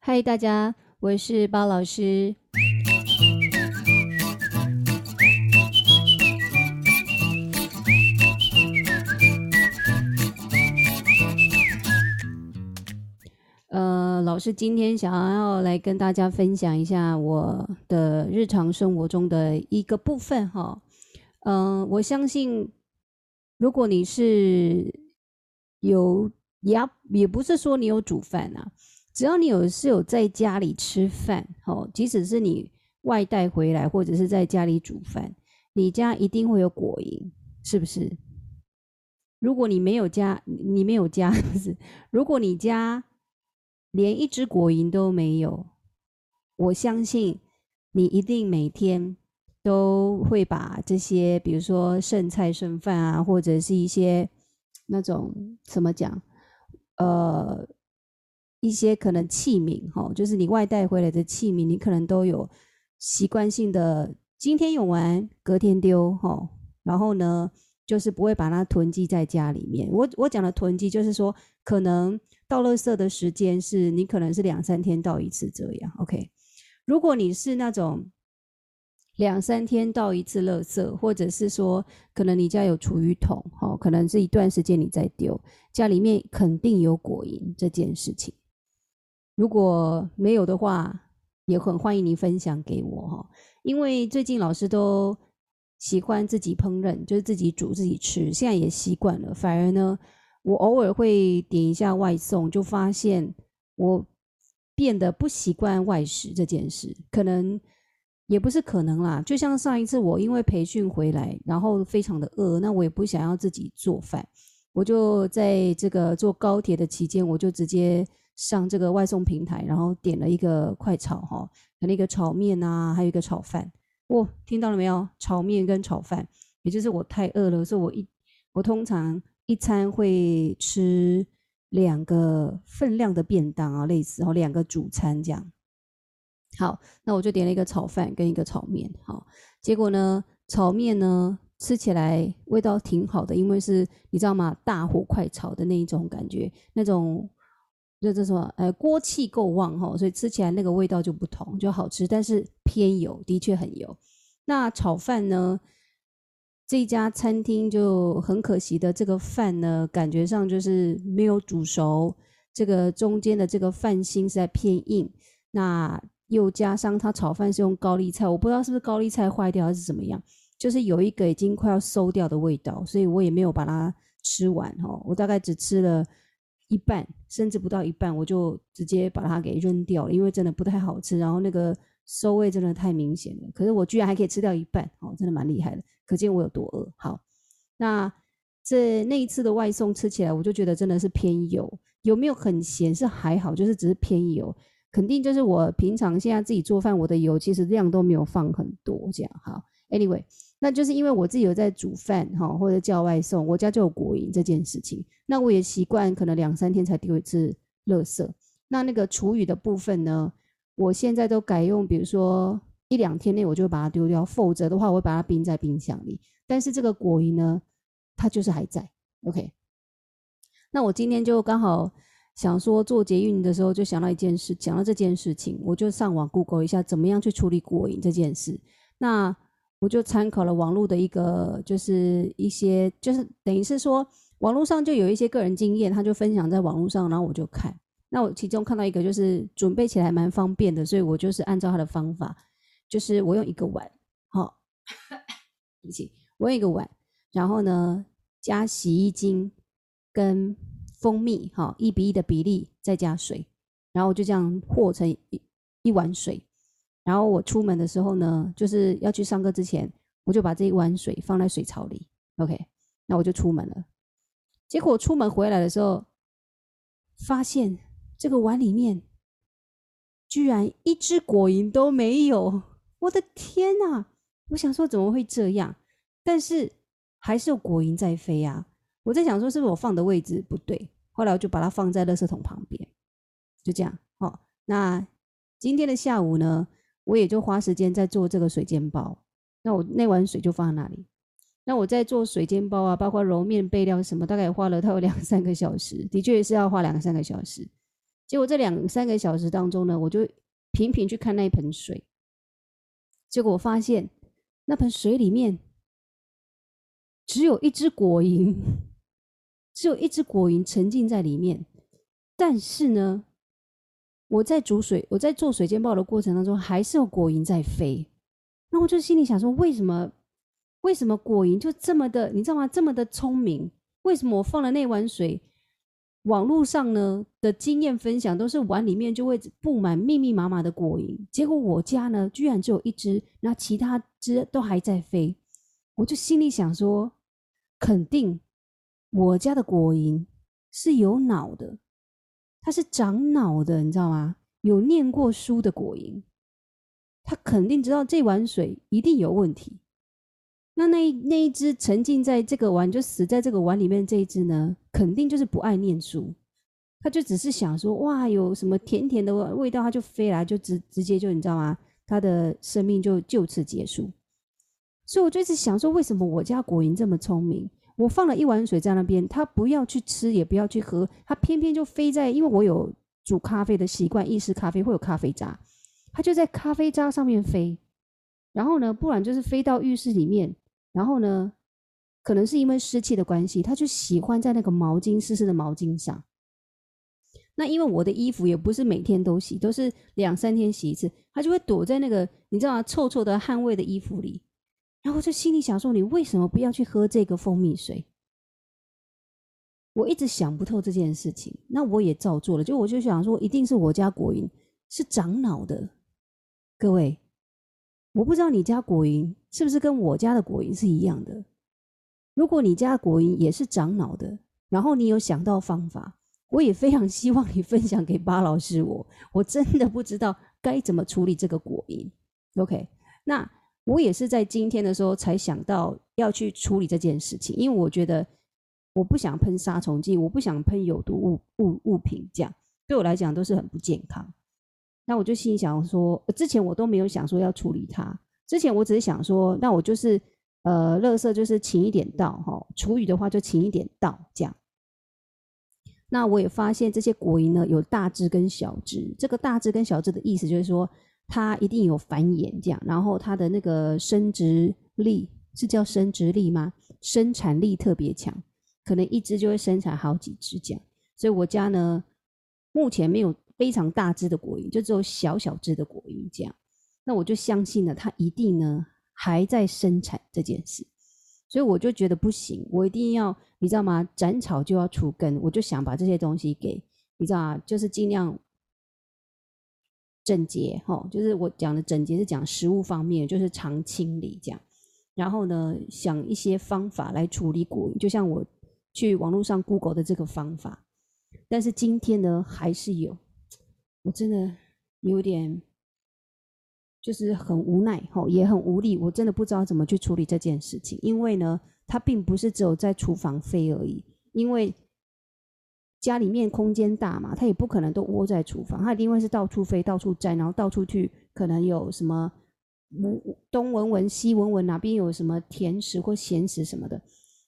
嗨，大家，我是包老师。呃，老师今天想要来跟大家分享一下我的日常生活中的一个部分哈。嗯、我相信，如果你是有也也不是说你有煮饭啊。只要你有是有在家里吃饭，哦，即使是你外带回来或者是在家里煮饭，你家一定会有果蝇，是不是？如果你没有家，你没有家，不是？如果你家连一只果蝇都没有，我相信你一定每天都会把这些，比如说剩菜剩饭啊，或者是一些那种怎么讲，呃。一些可能器皿，哈，就是你外带回来的器皿，你可能都有习惯性的今天用完，隔天丢，哈，然后呢，就是不会把它囤积在家里面。我我讲的囤积，就是说可能倒垃圾的时间是你可能是两三天倒一次这样，OK。如果你是那种两三天倒一次垃圾，或者是说可能你家有厨余桶，哈，可能是一段时间你再丢，家里面肯定有果蝇这件事情。如果没有的话，也很欢迎你分享给我哈。因为最近老师都喜欢自己烹饪，就是自己煮自己吃，现在也习惯了。反而呢，我偶尔会点一下外送，就发现我变得不习惯外食这件事。可能也不是可能啦，就像上一次我因为培训回来，然后非常的饿，那我也不想要自己做饭，我就在这个坐高铁的期间，我就直接。上这个外送平台，然后点了一个快炒哈，那个炒面啊，还有一个炒饭。哇，听到了没有？炒面跟炒饭，也就是我太饿了，所以我一我通常一餐会吃两个分量的便当啊，类似哦，两个主餐这样。好，那我就点了一个炒饭跟一个炒面。好，结果呢，炒面呢吃起来味道挺好的，因为是你知道吗？大火快炒的那一种感觉，那种。就这什么，呃，锅气够旺哈，所以吃起来那个味道就不同，就好吃，但是偏油，的确很油。那炒饭呢？这家餐厅就很可惜的，这个饭呢，感觉上就是没有煮熟，这个中间的这个饭心是在偏硬。那又加上它炒饭是用高丽菜，我不知道是不是高丽菜坏掉还是怎么样，就是有一个已经快要馊掉的味道，所以我也没有把它吃完哈，我大概只吃了。一半甚至不到一半，我就直接把它给扔掉了，因为真的不太好吃，然后那个馊味真的太明显了。可是我居然还可以吃掉一半，哦，真的蛮厉害的，可见我有多饿。好，那这那一次的外送吃起来，我就觉得真的是偏油，有没有很咸？是还好，就是只是偏油，肯定就是我平常现在自己做饭，我的油其实量都没有放很多这样。好，Anyway。那就是因为我自己有在煮饭哈，或者叫外送，我家就有果蝇这件事情。那我也习惯可能两三天才丢一次垃圾。那那个厨余的部分呢，我现在都改用，比如说一两天内我就会把它丢掉，否则的话我会把它冰在冰箱里。但是这个果蝇呢，它就是还在。OK，那我今天就刚好想说做捷运的时候就想到一件事，讲到这件事情，我就上网 Google 一下怎么样去处理果蝇这件事。那我就参考了网络的一个，就是一些，就是等于是说，网络上就有一些个人经验，他就分享在网络上，然后我就看。那我其中看到一个，就是准备起来蛮方便的，所以我就是按照他的方法，就是我用一个碗，好，对不起，我用一个碗，然后呢加洗衣精跟蜂蜜，好，一比一的比例，再加水，然后就这样和成一一碗水。然后我出门的时候呢，就是要去上课之前，我就把这一碗水放在水槽里，OK，那我就出门了。结果出门回来的时候，发现这个碗里面居然一只果蝇都没有！我的天哪！我想说怎么会这样？但是还是有果蝇在飞啊！我在想说是不是我放的位置不对？后来我就把它放在垃圾桶旁边，就这样。好，那今天的下午呢？我也就花时间在做这个水煎包，那我那碗水就放在那里。那我在做水煎包啊，包括揉面备料什么，大概花了它有两三个小时，的确是要花两三个小时。结果这两三个小时当中呢，我就频频去看那一盆水，结果我发现那盆水里面只有一只果蝇，只有一只果蝇沉浸在里面。但是呢，我在煮水，我在做水煎包的过程当中，还是有果蝇在飞。那我就心里想说，为什么？为什么果蝇就这么的，你知道吗？这么的聪明？为什么我放了那碗水？网络上呢的经验分享都是碗里面就会布满密密麻麻的果蝇，结果我家呢居然只有一只，那其他只都还在飞。我就心里想说，肯定我家的果蝇是有脑的，他是长脑的，你知道吗？有念过书的果蝇，他肯定知道这碗水一定有问题。那那那一只沉浸在这个碗就死在这个碗里面这一只呢，肯定就是不爱念书，他就只是想说哇，有什么甜甜的味道，他就飞来，就直直接就你知道吗？他的生命就就此结束。所以我就一直想说，为什么我家果蝇这么聪明？我放了一碗水在那边，它不要去吃，也不要去喝，它偏偏就飞在，因为我有煮咖啡的习惯，意式咖啡会有咖啡渣，它就在咖啡渣上面飞，然后呢，不然就是飞到浴室里面。然后呢，可能是因为湿气的关系，他就喜欢在那个毛巾湿湿的毛巾上。那因为我的衣服也不是每天都洗，都是两三天洗一次，他就会躲在那个你知道？臭臭的汗味的衣服里。然后就心里想说：你为什么不要去喝这个蜂蜜水？我一直想不透这件事情，那我也照做了。就我就想说，一定是我家果蝇是长脑的，各位。我不知道你家果蝇是不是跟我家的果蝇是一样的。如果你家果蝇也是长脑的，然后你有想到方法，我也非常希望你分享给巴老师我。我真的不知道该怎么处理这个果蝇。OK，那我也是在今天的时候才想到要去处理这件事情，因为我觉得我不想喷杀虫剂，我不想喷有毒物物物品，这样对我来讲都是很不健康。那我就心想说，之前我都没有想说要处理它。之前我只是想说，那我就是呃，垃圾就是勤一点倒哈，厨余的话就勤一点倒这样。那我也发现这些果蝇呢，有大只跟小只。这个大只跟小只的意思就是说，它一定有繁衍这样，然后它的那个生殖力是叫生殖力吗？生产力特别强，可能一只就会生产好几只这样。所以我家呢，目前没有。非常大只的果蝇，就只有小小只的果蝇这样，那我就相信了，它一定呢还在生产这件事，所以我就觉得不行，我一定要，你知道吗？斩草就要除根，我就想把这些东西给，你知道啊？就是尽量整洁哈，就是我讲的整洁是讲食物方面，就是常清理这样，然后呢，想一些方法来处理果，就像我去网络上 Google 的这个方法，但是今天呢还是有。我真的有点，就是很无奈吼，也很无力。我真的不知道怎么去处理这件事情，因为呢，它并不是只有在厨房飞而已。因为家里面空间大嘛，他也不可能都窝在厨房，他一定会是到处飞、到处站，然后到处去，可能有什么东闻闻、西闻闻，哪边有什么甜食或咸食什么的。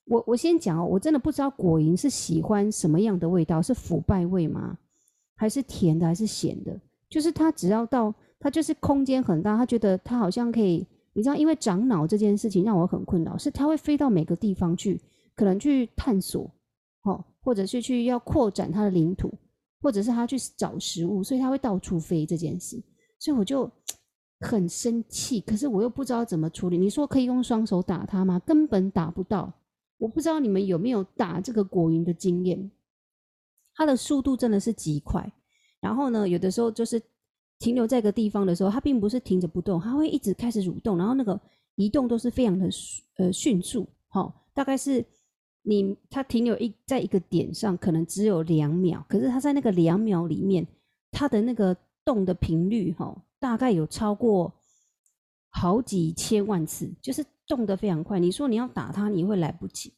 我我先讲哦，我真的不知道果蝇是喜欢什么样的味道，是腐败味吗？还是甜的，还是咸的？就是它只要到，它就是空间很大，它觉得它好像可以，你知道，因为长脑这件事情让我很困扰，是它会飞到每个地方去，可能去探索，哦，或者是去要扩展它的领土，或者是它去找食物，所以它会到处飞这件事，所以我就很生气，可是我又不知道怎么处理。你说可以用双手打它吗？根本打不到。我不知道你们有没有打这个果蝇的经验。它的速度真的是极快，然后呢，有的时候就是停留在一个地方的时候，它并不是停着不动，它会一直开始蠕动，然后那个移动都是非常的呃迅速，哈、哦，大概是你它停留一在一个点上，可能只有两秒，可是它在那个两秒里面，它的那个动的频率，哈、哦，大概有超过好几千万次，就是动得非常快。你说你要打它，你会来不及。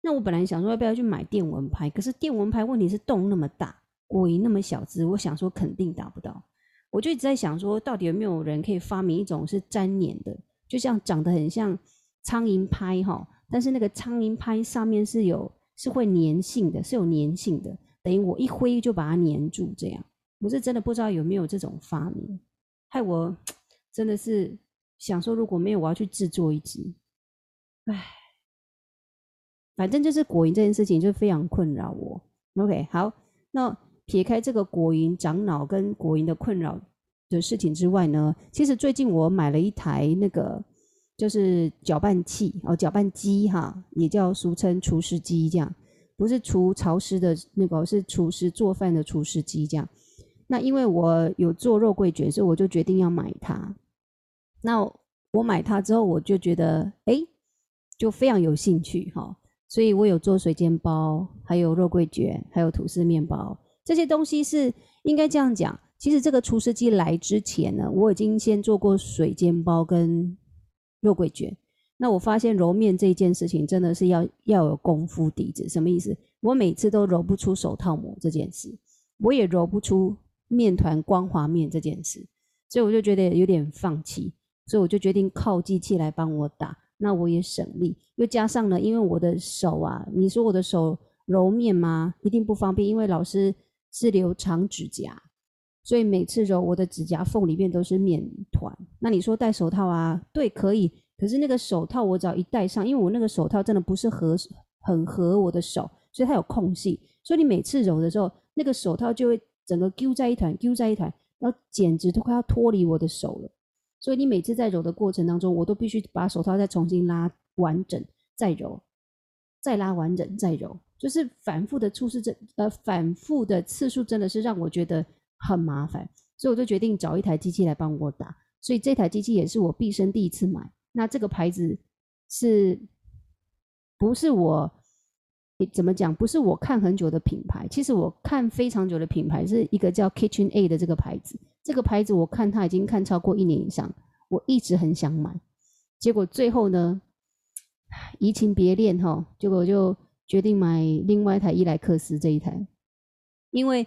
那我本来想说要不要去买电蚊拍，可是电蚊拍问题是洞那么大，果蝇那么小只，我想说肯定打不到。我就一直在想说，到底有没有人可以发明一种是粘黏的，就像长得很像苍蝇拍哈，但是那个苍蝇拍上面是有是会粘性的，是有粘性的，等于我一挥就把它粘住这样。我是真的不知道有没有这种发明，害我真的是想说，如果没有，我要去制作一支。唉，反正就是果蝇这件事情就非常困扰我。OK，好，那撇开这个果蝇长脑跟果蝇的困扰的事情之外呢，其实最近我买了一台那个就是搅拌器哦，搅拌机哈，也叫俗称厨师机这样，不是除潮湿的那个，是厨师做饭的厨师机这样。那因为我有做肉桂卷，所以我就决定要买它。那我买它之后，我就觉得，哎，就非常有兴趣哈。所以我有做水煎包，还有肉桂卷，还有吐司面包。这些东西是应该这样讲。其实这个厨师机来之前呢，我已经先做过水煎包跟肉桂卷。那我发现揉面这件事情真的是要要有功夫底子。什么意思？我每次都揉不出手套膜这件事，我也揉不出。面团光滑面这件事，所以我就觉得有点放弃，所以我就决定靠机器来帮我打，那我也省力。又加上呢，因为我的手啊，你说我的手揉面吗？一定不方便，因为老师是留长指甲，所以每次揉我的指甲缝里面都是面团。那你说戴手套啊？对，可以。可是那个手套我只要一戴上，因为我那个手套真的不是合很合我的手，所以它有空隙，所以你每次揉的时候，那个手套就会。整个揪在一团，揪在一团，然后简直都快要脱离我的手了。所以你每次在揉的过程当中，我都必须把手套再重新拉完整，再揉，再拉完整，再揉，就是反复的出事，这呃反复的次数真的是让我觉得很麻烦。所以我就决定找一台机器来帮我打。所以这台机器也是我毕生第一次买。那这个牌子是不是我？怎么讲？不是我看很久的品牌，其实我看非常久的品牌是一个叫 KitchenA 的这个牌子。这个牌子我看它已经看超过一年以上，我一直很想买，结果最后呢，移情别恋哈，结果我就决定买另外一台伊莱克斯这一台，因为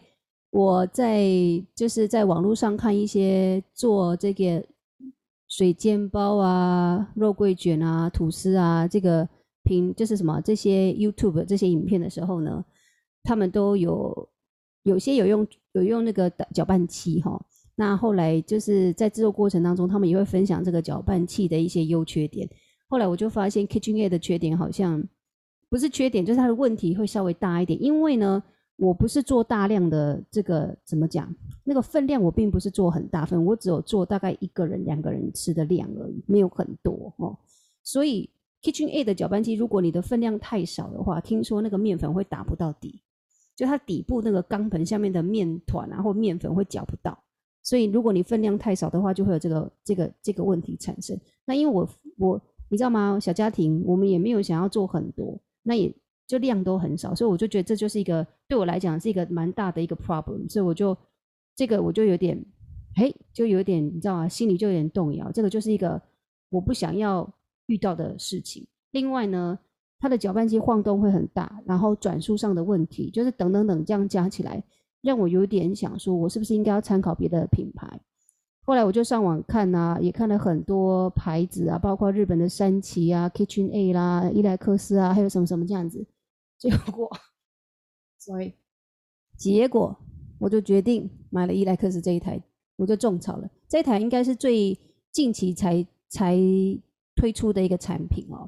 我在就是在网络上看一些做这个水煎包啊、肉桂卷啊、吐司啊这个。平就是什么这些 YouTube 这些影片的时候呢，他们都有有些有用有用那个搅拌器哈。那后来就是在制作过程当中，他们也会分享这个搅拌器的一些优缺点。后来我就发现 KitchenAid 的缺点好像不是缺点，就是它的问题会稍微大一点。因为呢，我不是做大量的这个怎么讲，那个分量我并不是做很大份，我只有做大概一个人两个人吃的量而已，没有很多哦，所以。KitchenAid 的搅拌机，如果你的分量太少的话，听说那个面粉会打不到底，就它底部那个钢盆下面的面团啊或面粉会搅不到，所以如果你分量太少的话，就会有这个这个这个问题产生。那因为我我你知道吗？小家庭我们也没有想要做很多，那也就量都很少，所以我就觉得这就是一个对我来讲是一个蛮大的一个 problem，所以我就这个我就有点嘿，就有点你知道吗？心里就有点动摇。这个就是一个我不想要。遇到的事情，另外呢，它的搅拌机晃动会很大，然后转速上的问题，就是等等等这样加起来，让我有点想说，我是不是应该要参考别的品牌？后来我就上网看啊，也看了很多牌子啊，包括日本的山崎啊、KitchenA 啦、伊莱克斯啊，还有什么什么这样子。结果，sorry，结果我就决定买了伊莱克斯这一台，我就种草了。这一台应该是最近期才才。推出的一个产品哦，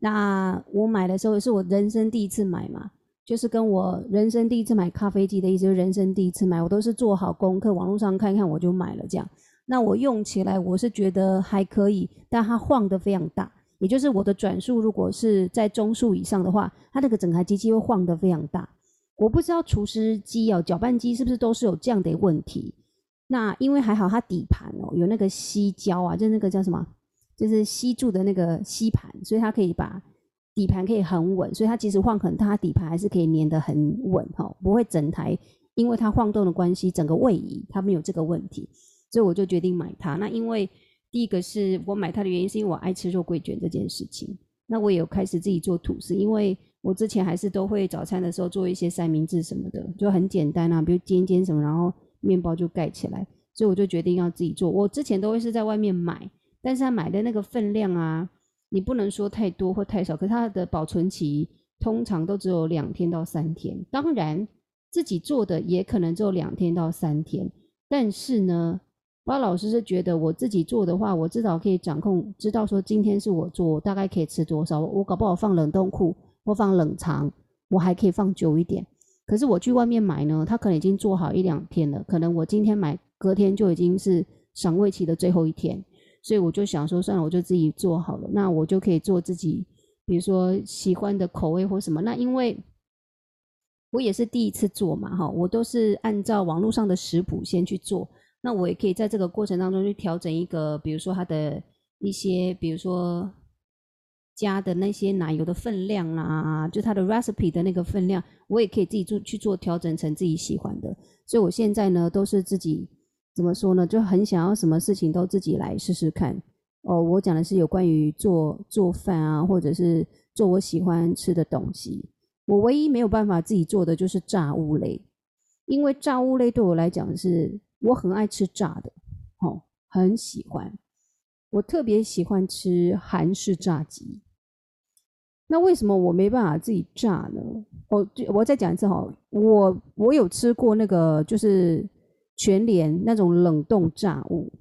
那我买的时候也是我人生第一次买嘛，就是跟我人生第一次买咖啡机的意思，就是人生第一次买，我都是做好功课，网络上看看我就买了这样。那我用起来我是觉得还可以，但它晃得非常大，也就是我的转速如果是在中速以上的话，它那个整台机器会晃得非常大。我不知道厨师机哦，搅拌机是不是都是有这样的问题？那因为还好它底盘哦有那个吸胶啊，就那个叫什么？就是吸住的那个吸盘，所以它可以把底盘可以很稳，所以它即使晃很大，它底盘还是可以粘得很稳哈，不会整台因为它晃动的关系整个位移，它没有这个问题，所以我就决定买它。那因为第一个是我买它的原因，是因为我爱吃肉桂卷这件事情。那我也有开始自己做吐司，因为我之前还是都会早餐的时候做一些三明治什么的，就很简单啊，比如煎煎什么，然后面包就盖起来，所以我就决定要自己做。我之前都会是在外面买。但是他买的那个分量啊，你不能说太多或太少，可是它的保存期通常都只有两天到三天。当然，自己做的也可能只有两天到三天，但是呢，巴老师是觉得我自己做的话，我至少可以掌控，知道说今天是我做，大概可以吃多少。我搞不好放冷冻库或放冷藏，我还可以放久一点。可是我去外面买呢，他可能已经做好一两天了，可能我今天买，隔天就已经是赏味期的最后一天，所以我就想说，算了，我就自己做好了，那我就可以做自己，比如说喜欢的口味或什么。那因为我也是第一次做嘛，哈，我都是按照网络上的食谱先去做，那我也可以在这个过程当中去调整一个，比如说它的一些，比如说。加的那些奶油的分量啊，就它的 recipe 的那个分量，我也可以自己做去做调整成自己喜欢的。所以我现在呢，都是自己怎么说呢，就很想要什么事情都自己来试试看。哦，我讲的是有关于做做饭啊，或者是做我喜欢吃的东西。我唯一没有办法自己做的就是炸物类，因为炸物类对我来讲是我很爱吃炸的，哦，很喜欢。我特别喜欢吃韩式炸鸡。那为什么我没办法自己炸呢？我我再讲一次哈，我我有吃过那个就是全联那种冷冻炸物，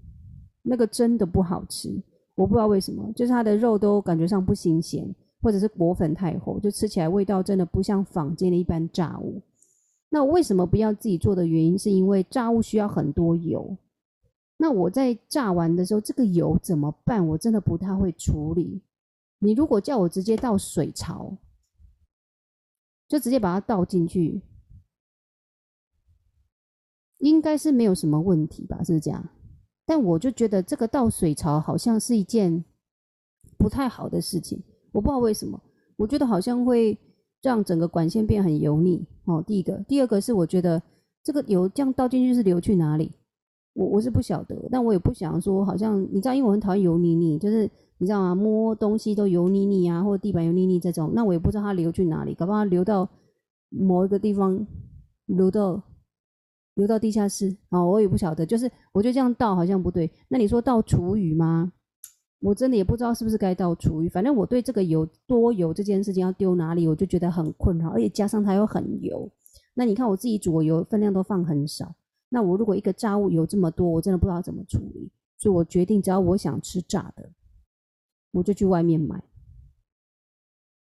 那个真的不好吃，我不知道为什么，就是它的肉都感觉上不新鲜，或者是裹粉太厚，就吃起来味道真的不像坊间的一般炸物。那为什么不要自己做的原因，是因为炸物需要很多油，那我在炸完的时候，这个油怎么办？我真的不太会处理。你如果叫我直接倒水槽，就直接把它倒进去，应该是没有什么问题吧？是不是这样？但我就觉得这个倒水槽好像是一件不太好的事情，我不知道为什么，我觉得好像会让整个管线变很油腻。哦，第一个，第二个是我觉得这个油这样倒进去是流去哪里？我我是不晓得，但我也不想说，好像你知道，因为我很讨厌油腻腻，就是。你知道吗？摸东西都油腻腻啊，或者地板油腻腻这种，那我也不知道它流去哪里，搞不好流到某一个地方，流到流到地下室啊，我也不晓得。就是我觉得这样倒好像不对。那你说倒厨余吗？我真的也不知道是不是该倒厨余。反正我对这个油多油这件事情要丢哪里，我就觉得很困扰，而且加上它又很油。那你看我自己煮，我油分量都放很少。那我如果一个炸物油这么多，我真的不知道怎么处理。所以我决定，只要我想吃炸的。我就去外面买，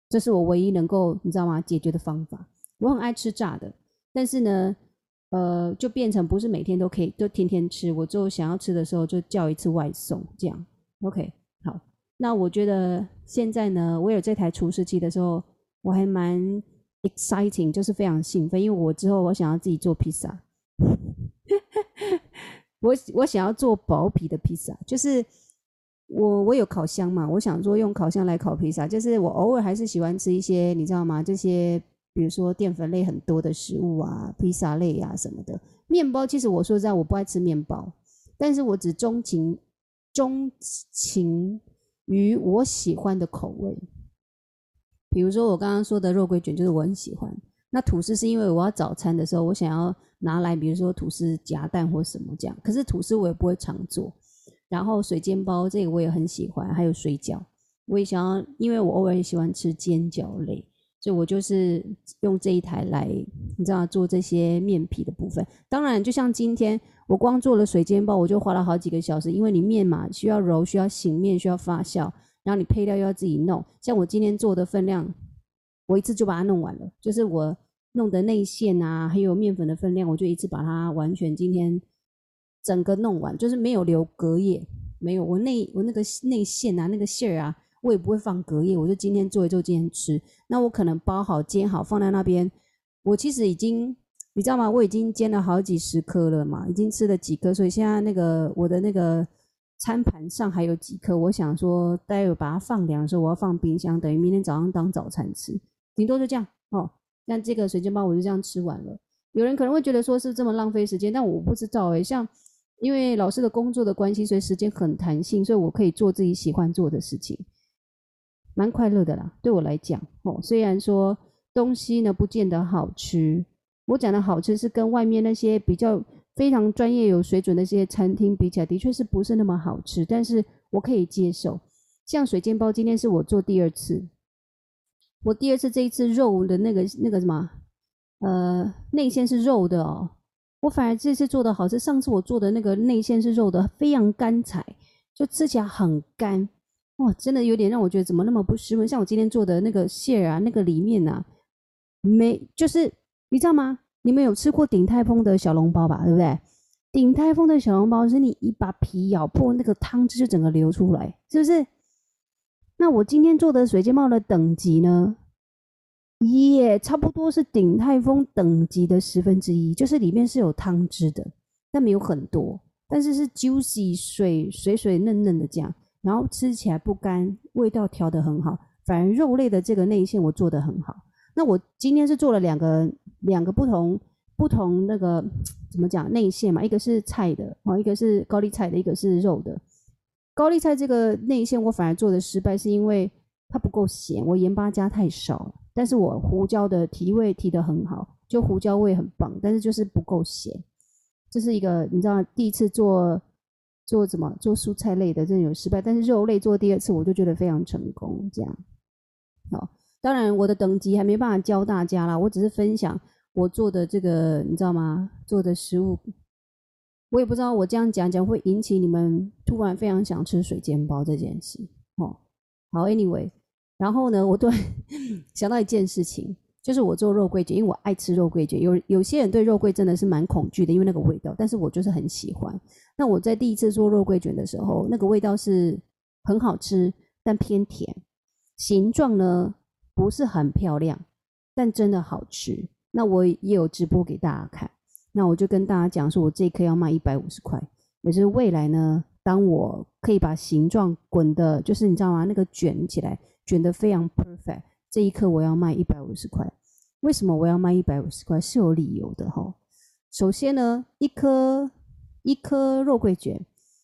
这是我唯一能够你知道吗？解决的方法。我很爱吃炸的，但是呢，呃，就变成不是每天都可以，就天天吃。我就想要吃的时候就叫一次外送，这样。OK，好。那我觉得现在呢，我有这台厨师机的时候，我还蛮 exciting，就是非常兴奋，因为我之后我想要自己做披萨。我我想要做薄皮的披萨，就是。我我有烤箱嘛，我想说用烤箱来烤披萨，就是我偶尔还是喜欢吃一些，你知道吗？这些比如说淀粉类很多的食物啊，披萨类啊什么的。面包其实我说实在我不爱吃面包，但是我只钟情钟情于我喜欢的口味。比如说我刚刚说的肉桂卷，就是我很喜欢。那吐司是因为我要早餐的时候，我想要拿来，比如说吐司夹蛋或什么这样。可是吐司我也不会常做。然后水煎包这个我也很喜欢，还有水饺，我也想要，因为我偶尔也喜欢吃煎饺类，所以我就是用这一台来，你知道做这些面皮的部分。当然，就像今天我光做了水煎包，我就花了好几个小时，因为你面嘛需要揉，需要醒面，需要发酵，然后你配料又要自己弄。像我今天做的分量，我一次就把它弄完了，就是我弄的内馅啊，还有面粉的分量，我就一次把它完全今天。整个弄完就是没有留隔夜，没有我内我那个内馅啊，那个馅儿啊，我也不会放隔夜，我就今天做一做，今天吃。那我可能包好煎好放在那边。我其实已经你知道吗？我已经煎了好几十颗了嘛，已经吃了几颗，所以现在那个我的那个餐盘上还有几颗。我想说待会把它放凉的时候，我要放冰箱，等于明天早上当早餐吃。顶多就这样哦。像这个水煎包我就这样吃完了。有人可能会觉得说是这么浪费时间，但我不知道诶，像。因为老师的工作的关系，所以时间很弹性，所以我可以做自己喜欢做的事情，蛮快乐的啦。对我来讲，哦，虽然说东西呢不见得好吃，我讲的好吃是跟外面那些比较非常专业、有水准的那些餐厅比起来，的确是不是那么好吃，但是我可以接受。像水煎包，今天是我做第二次，我第二次这一次肉的那个那个什么呃，内馅是肉的哦。我反而这次做的好吃，上次我做的那个内馅是肉的，非常干柴，就吃起来很干，哇，真的有点让我觉得怎么那么不湿润。像我今天做的那个馅啊，那个里面啊，没，就是你知道吗？你们有吃过鼎泰丰的小笼包吧？对不对？鼎泰丰的小笼包是你一把皮咬破，那个汤汁就整个流出来，是不是？那我今天做的水煎包的等级呢？也、差不多是鼎泰丰等级的十分之一，就是里面是有汤汁的，但没有很多，但是是 juicy 水水水嫩嫩的这样，然后吃起来不干，味道调得很好。反而肉类的这个内馅我做得很好。那我今天是做了两个两个不同不同那个怎么讲内馅嘛，一个是菜的哦，一个是高丽菜的，一个是肉的。高丽菜这个内馅我反而做的失败，是因为它不够咸，我盐巴加太少了。但是我胡椒的提味提得很好，就胡椒味很棒，但是就是不够咸。这是一个你知道第一次做做什么做蔬菜类的，真的有失败。但是肉类做第二次，我就觉得非常成功。这样，好，当然我的等级还没办法教大家啦，我只是分享我做的这个，你知道吗？做的食物，我也不知道我这样讲讲会引起你们突然非常想吃水煎包这件事。哦，好，Anyway。然后呢，我突然 想到一件事情，就是我做肉桂卷，因为我爱吃肉桂卷。有有些人对肉桂真的是蛮恐惧的，因为那个味道，但是我就是很喜欢。那我在第一次做肉桂卷的时候，那个味道是很好吃，但偏甜。形状呢不是很漂亮，但真的好吃。那我也有直播给大家看。那我就跟大家讲说，我这一颗要卖一百五十块，也是未来呢，当我可以把形状滚的，就是你知道吗？那个卷起来。卷得非常 perfect，这一颗我要卖一百五十块。为什么我要卖一百五十块？是有理由的哈。首先呢，一颗一颗肉桂卷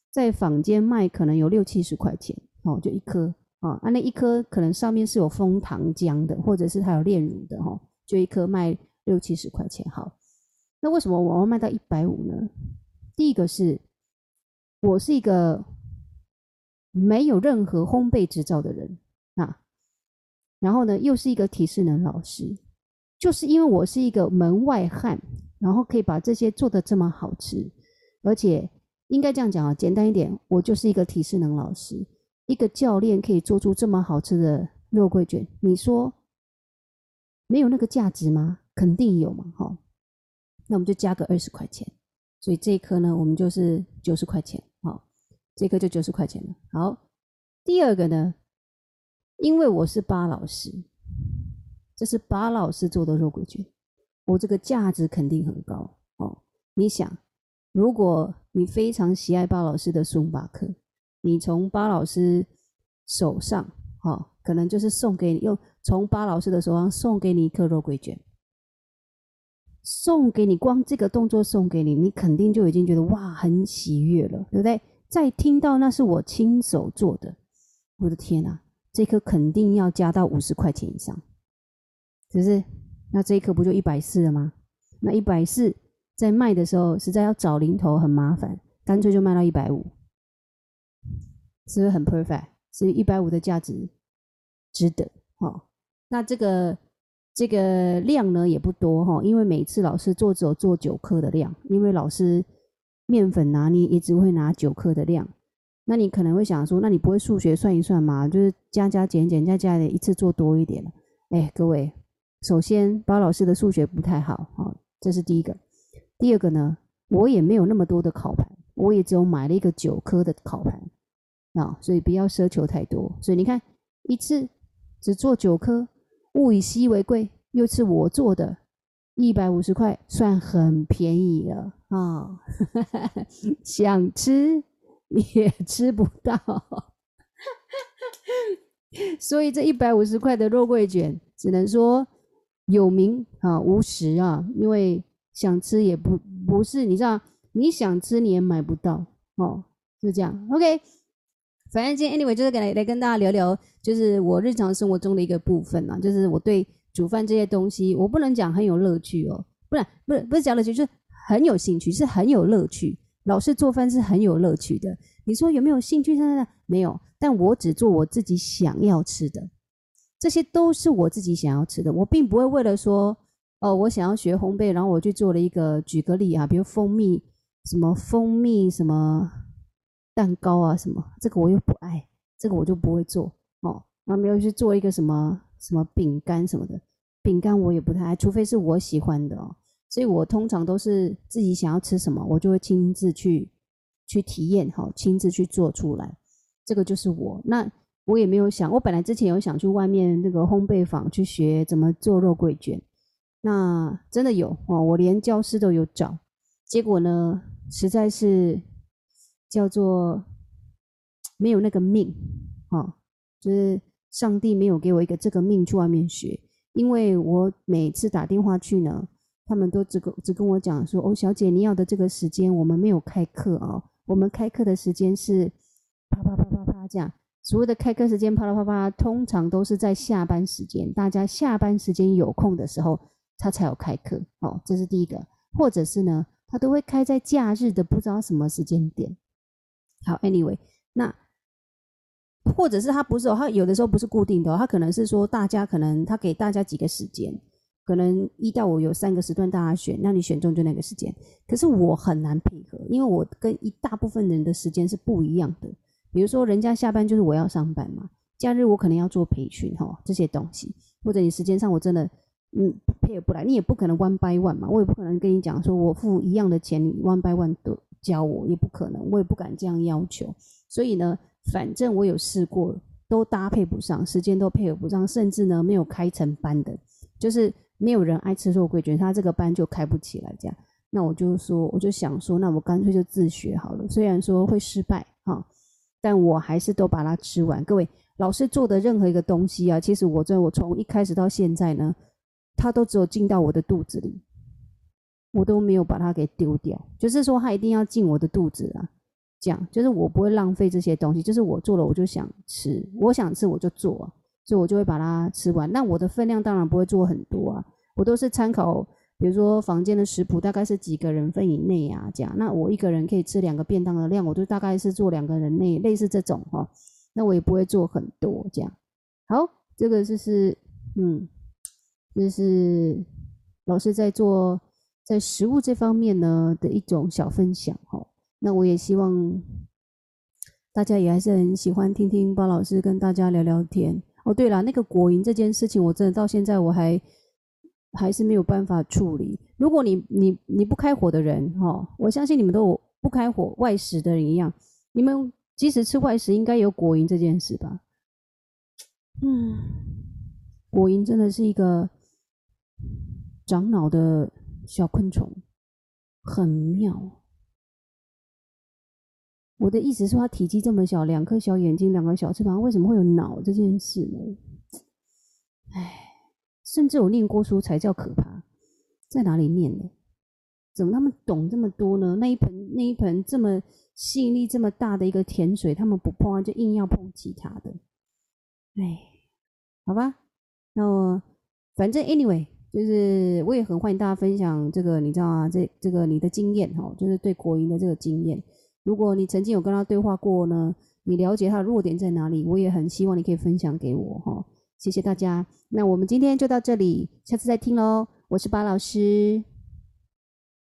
在坊间卖可能有六七十块钱哦，就一颗啊。那一颗可能上面是有蜂糖浆的，或者是它有炼乳的哈，就一颗卖六七十块钱。好，那为什么我要卖到一百五呢？第一个是，我是一个没有任何烘焙执照的人。啊，然后呢，又是一个体适能老师，就是因为我是一个门外汉，然后可以把这些做得这么好吃，而且应该这样讲啊，简单一点，我就是一个体适能老师，一个教练可以做出这么好吃的肉桂卷，你说没有那个价值吗？肯定有嘛，哈，那我们就加个二十块钱，所以这一颗呢，我们就是九十块钱，好，这颗就九十块钱了。好，第二个呢？因为我是巴老师，这是巴老师做的肉桂卷，我这个价值肯定很高哦。你想，如果你非常喜爱巴老师的松巴克，你从巴老师手上，哦，可能就是送给你，又从巴老师的手上送给你一颗肉桂卷，送给你，光这个动作送给你，你肯定就已经觉得哇，很喜悦了，对不对？再听到那是我亲手做的，我的天哪！这颗肯定要加到五十块钱以上，是不是？那这一颗不就一百四了吗？那一百四在卖的时候实在要找零头很麻烦，干脆就卖到一百五，是不是很 perfect？所以一百五的价值值得哈。那这个这个量呢也不多哈，因为每次老师做只有做九颗的量，因为老师面粉拿捏也只会拿九颗的量。那你可能会想说，那你不会数学算一算吗？就是加加减减加加的，一次做多一点了。哎，各位，首先包老师的数学不太好啊，这是第一个。第二个呢，我也没有那么多的烤盘，我也只有买了一个九颗的烤盘啊，所以不要奢求太多。所以你看，一次只做九颗，物以稀为贵，又是我做的，一百五十块算很便宜了啊，想吃。也 吃不到，所以这一百五十块的肉桂卷只能说有名啊无实啊，因为想吃也不不是，你知道，你想吃你也买不到哦，就这样。OK，反正今天 anyway 就是来来跟大家聊聊，就是我日常生活中的一个部分啊，就是我对煮饭这些东西，我不能讲很有乐趣哦，不然不是不是讲乐趣，就是很有兴趣，是很有乐趣。老师做饭是很有乐趣的。你说有没有兴趣？现在没有，但我只做我自己想要吃的，这些都是我自己想要吃的。我并不会为了说哦，我想要学烘焙，然后我去做了一个，举个例啊，比如蜂蜜什么蜂蜜什么蛋糕啊什么，这个我又不爱，这个我就不会做哦。然后没有去做一个什么什么饼干什么的，饼干我也不太爱，除非是我喜欢的哦。所以我通常都是自己想要吃什么，我就会亲自去去体验，哈，亲自去做出来。这个就是我。那我也没有想，我本来之前有想去外面那个烘焙坊去学怎么做肉桂卷，那真的有哦，我连教师都有找，结果呢，实在是叫做没有那个命，哈，就是上帝没有给我一个这个命去外面学，因为我每次打电话去呢。他们都只跟只跟我讲说：“哦，小姐，你要的这个时间，我们没有开课啊。我们开课的时间是啪啪啪啪啪这样。所谓的开课时间，啪啦啪啪，通常都是在下班时间，大家下班时间有空的时候，他才有开课。哦，这是第一个。或者是呢，他都会开在假日的不知道什么时间点。好，anyway，那或者是他不是哦，他有的时候不是固定的，他可能是说大家可能他给大家几个时间。”可能一到五有三个时段大家选，那你选中就那个时间。可是我很难配合，因为我跟一大部分人的时间是不一样的。比如说，人家下班就是我要上班嘛，假日我可能要做培训哈，这些东西，或者你时间上我真的嗯配合不来，你也不可能 one by one 嘛，我也不可能跟你讲说我付一样的钱，你 one by one 的教我，也不可能，我也不敢这样要求。所以呢，反正我有试过，都搭配不上，时间都配合不上，甚至呢没有开成班的，就是。没有人爱吃肉桂卷，他这个班就开不起来。这样，那我就说，我就想说，那我干脆就自学好了。虽然说会失败哈，但我还是都把它吃完。各位老师做的任何一个东西啊，其实我在我从一开始到现在呢，它都只有进到我的肚子里，我都没有把它给丢掉。就是说，它一定要进我的肚子啊。这样，就是我不会浪费这些东西。就是我做了，我就想吃，我想吃我就做啊。所以我就会把它吃完，那我的分量当然不会做很多啊，我都是参考，比如说房间的食谱，大概是几个人份以内啊，这样。那我一个人可以吃两个便当的量，我就大概是做两个人内，类似这种哈。那我也不会做很多这样。好，这个就是，嗯，就是老师在做在食物这方面呢的一种小分享哈。那我也希望大家也还是很喜欢听听包老师跟大家聊聊天。哦，对了，那个果蝇这件事情，我真的到现在我还还是没有办法处理。如果你你你不开火的人，哈、哦，我相信你们都有不开火外食的人一样，你们即使吃外食，应该有果蝇这件事吧？嗯，果蝇真的是一个长脑的小昆虫，很妙。我的意思是，它体积这么小，两颗小眼睛，两个小翅膀，为什么会有脑这件事呢？唉，甚至我念过书才叫可怕，在哪里念的？怎么他们懂这么多呢？那一盆那一盆这么吸引力这么大的一个甜水，他们不碰，就硬要碰其他的。唉，好吧，那我反正 anyway，就是我也很欢迎大家分享这个，你知道啊？这这个你的经验哈，就是对国营的这个经验。如果你曾经有跟他对话过呢，你了解他的弱点在哪里，我也很希望你可以分享给我哈。谢谢大家，那我们今天就到这里，下次再听喽。我是巴老师。